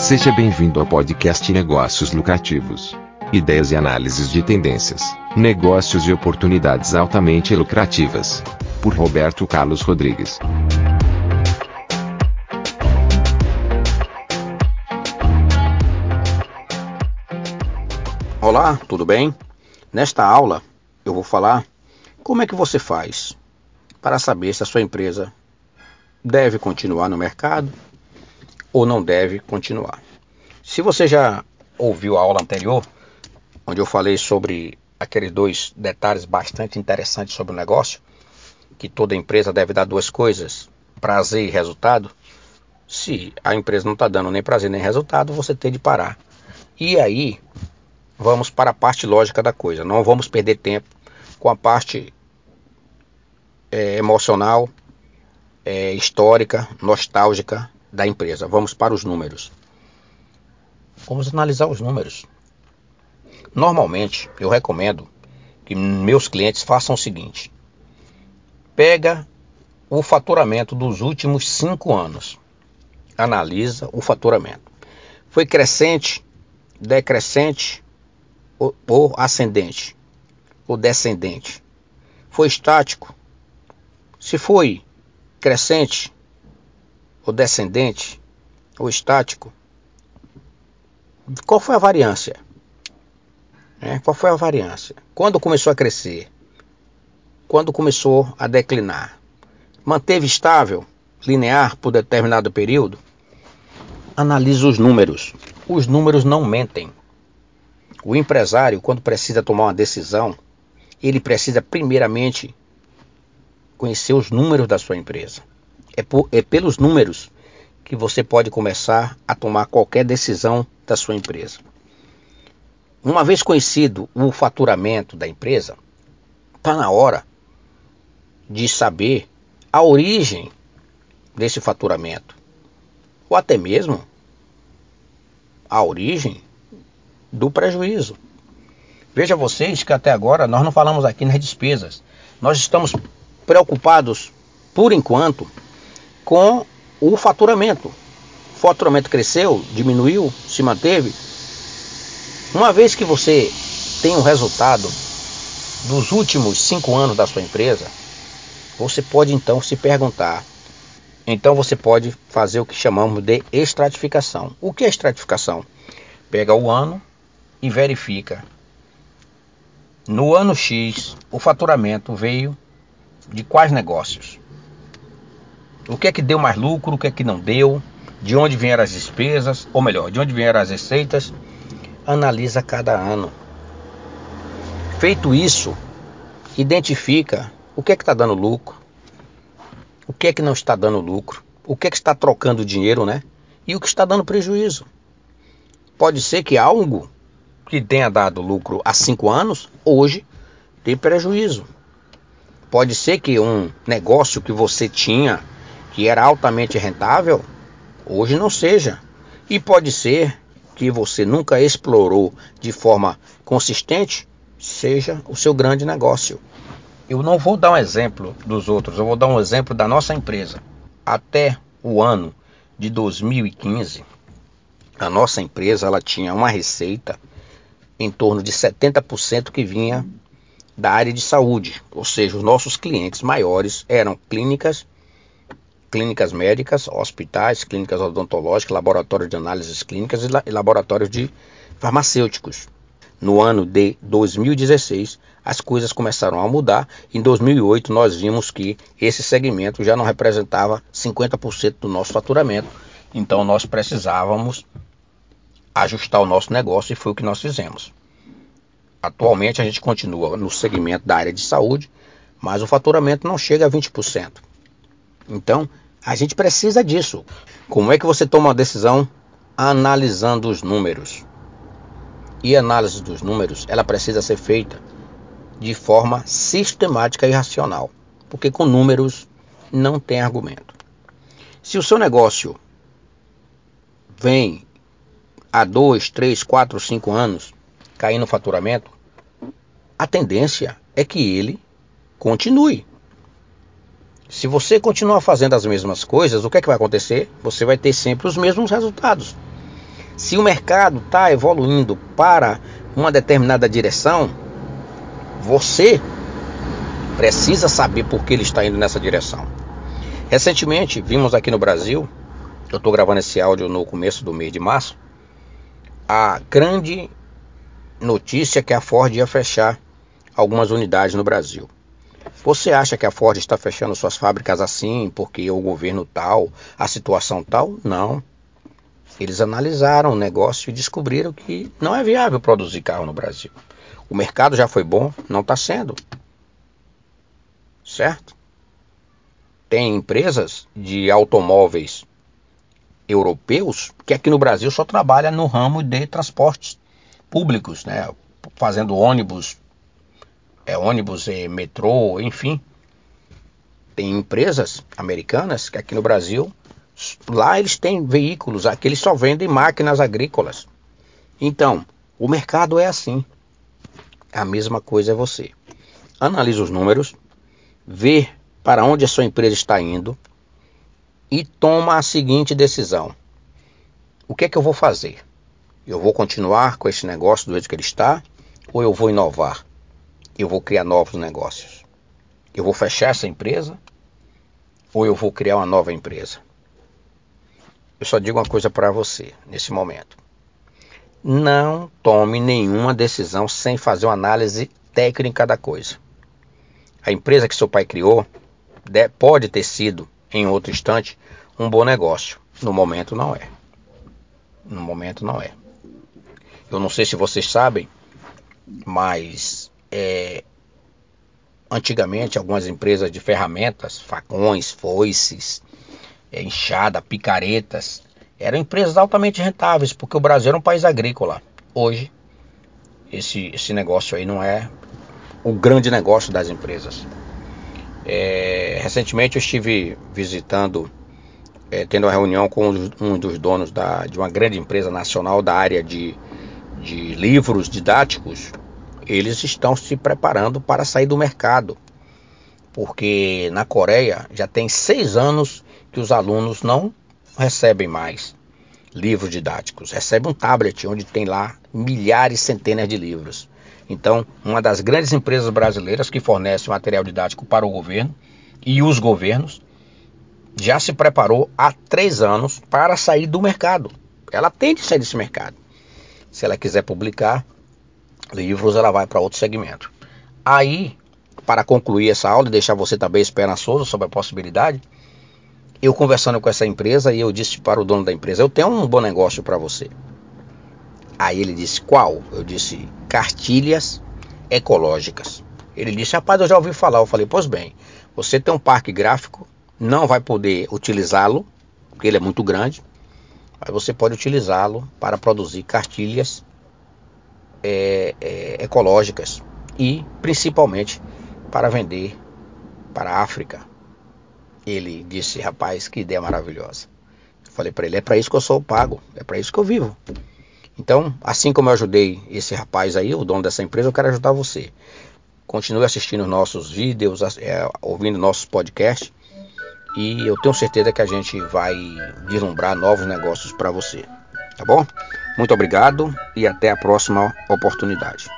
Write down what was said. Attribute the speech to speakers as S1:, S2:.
S1: Seja bem-vindo ao podcast Negócios Lucrativos. Ideias e análises de tendências, negócios e oportunidades altamente lucrativas. Por Roberto Carlos Rodrigues.
S2: Olá, tudo bem? Nesta aula eu vou falar como é que você faz para saber se a sua empresa deve continuar no mercado ou não deve continuar. Se você já ouviu a aula anterior, onde eu falei sobre aqueles dois detalhes bastante interessantes sobre o negócio, que toda empresa deve dar duas coisas, prazer e resultado. Se a empresa não está dando nem prazer nem resultado, você tem de parar. E aí, vamos para a parte lógica da coisa. Não vamos perder tempo com a parte é, emocional, é, histórica, nostálgica da empresa. Vamos para os números. Vamos analisar os números. Normalmente, eu recomendo que meus clientes façam o seguinte: pega o faturamento dos últimos cinco anos, analisa o faturamento. Foi crescente, decrescente ou, ascendente ou descendente? Foi estático? Se foi crescente ou descendente ou estático, qual foi a variância? É, qual foi a variância? Quando começou a crescer? Quando começou a declinar? Manteve estável, linear por determinado período? Analise os números. Os números não mentem. O empresário, quando precisa tomar uma decisão, ele precisa primeiramente conhecer os números da sua empresa. É, por, é pelos números que você pode começar a tomar qualquer decisão da sua empresa. Uma vez conhecido o faturamento da empresa, está na hora de saber a origem desse faturamento, ou até mesmo a origem do prejuízo. Veja vocês que até agora nós não falamos aqui nas despesas. Nós estamos preocupados, por enquanto, com o faturamento. O faturamento cresceu, diminuiu, se manteve. Uma vez que você tem um resultado dos últimos cinco anos da sua empresa, você pode então se perguntar. Então você pode fazer o que chamamos de estratificação. O que é estratificação? Pega o ano e verifica no ano X, o faturamento veio de quais negócios? O que é que deu mais lucro, o que é que não deu? De onde vieram as despesas, ou melhor, de onde vieram as receitas? Analisa cada ano. Feito isso, identifica o que é que está dando lucro, o que é que não está dando lucro, o que é que está trocando dinheiro, né? E o que está dando prejuízo. Pode ser que algo que tenha dado lucro há cinco anos, hoje tem prejuízo. Pode ser que um negócio que você tinha, que era altamente rentável, hoje não seja. E pode ser que você nunca explorou de forma consistente, seja o seu grande negócio. Eu não vou dar um exemplo dos outros, eu vou dar um exemplo da nossa empresa. Até o ano de 2015, a nossa empresa ela tinha uma receita em torno de 70% que vinha da área de saúde, ou seja, os nossos clientes maiores eram clínicas, clínicas médicas, hospitais, clínicas odontológicas, laboratórios de análises clínicas e laboratórios de farmacêuticos. No ano de 2016, as coisas começaram a mudar. Em 2008, nós vimos que esse segmento já não representava 50% do nosso faturamento. Então, nós precisávamos ajustar o nosso negócio e foi o que nós fizemos. Atualmente a gente continua no segmento da área de saúde, mas o faturamento não chega a 20%. Então, a gente precisa disso. Como é que você toma uma decisão analisando os números? E a análise dos números, ela precisa ser feita de forma sistemática e racional, porque com números não tem argumento. Se o seu negócio vem há dois, três, quatro, cinco anos caindo no faturamento, a tendência é que ele continue. Se você continuar fazendo as mesmas coisas, o que é que vai acontecer? Você vai ter sempre os mesmos resultados. Se o mercado está evoluindo para uma determinada direção, você precisa saber por que ele está indo nessa direção. Recentemente, vimos aqui no Brasil, eu estou gravando esse áudio no começo do mês de março, a grande notícia que a Ford ia fechar algumas unidades no Brasil. Você acha que a Ford está fechando suas fábricas assim porque o governo tal, a situação tal? Não. Eles analisaram o negócio e descobriram que não é viável produzir carro no Brasil. O mercado já foi bom, não está sendo. Certo? Tem empresas de automóveis europeus que aqui no Brasil só trabalham no ramo de transportes públicos, né? Fazendo ônibus, é, ônibus, é, metrô, enfim. Tem empresas americanas que aqui no Brasil, lá eles têm veículos, aqui eles só vendem máquinas agrícolas. Então, o mercado é assim. A mesma coisa é você. Analise os números, vê para onde a sua empresa está indo e toma a seguinte decisão: o que é que eu vou fazer? Eu vou continuar com esse negócio do jeito que ele está ou eu vou inovar? Eu vou criar novos negócios? Eu vou fechar essa empresa ou eu vou criar uma nova empresa? Eu só digo uma coisa para você nesse momento. Não tome nenhuma decisão sem fazer uma análise técnica da coisa. A empresa que seu pai criou pode ter sido, em outro instante, um bom negócio. No momento não é. No momento não é. Eu não sei se vocês sabem, mas é, antigamente algumas empresas de ferramentas, facões, foices, é, enxada, picaretas, eram empresas altamente rentáveis, porque o Brasil era um país agrícola. Hoje, esse, esse negócio aí não é o grande negócio das empresas. É, recentemente eu estive visitando, é, tendo uma reunião com um dos donos da, de uma grande empresa nacional da área de de livros didáticos, eles estão se preparando para sair do mercado. Porque na Coreia já tem seis anos que os alunos não recebem mais livros didáticos. Recebem um tablet onde tem lá milhares, centenas de livros. Então, uma das grandes empresas brasileiras que fornece material didático para o governo e os governos já se preparou há três anos para sair do mercado. Ela tem de sair desse mercado. Se ela quiser publicar livros, ela vai para outro segmento. Aí, para concluir essa aula e deixar você também esperançoso sobre a possibilidade, eu conversando com essa empresa e eu disse para o dono da empresa: Eu tenho um bom negócio para você. Aí ele disse: Qual? Eu disse: Cartilhas ecológicas. Ele disse: Rapaz, eu já ouvi falar. Eu falei: Pois bem, você tem um parque gráfico, não vai poder utilizá-lo, porque ele é muito grande. Aí você pode utilizá-lo para produzir cartilhas é, é, ecológicas e principalmente para vender para a África. Ele disse, rapaz, que ideia maravilhosa. Eu falei para ele, é para isso que eu sou pago, é para isso que eu vivo. Então, assim como eu ajudei esse rapaz aí, o dono dessa empresa, eu quero ajudar você. Continue assistindo nossos vídeos, é, ouvindo nossos podcasts e eu tenho certeza que a gente vai vislumbrar novos negócios para você. Tá bom? Muito obrigado e até a próxima oportunidade.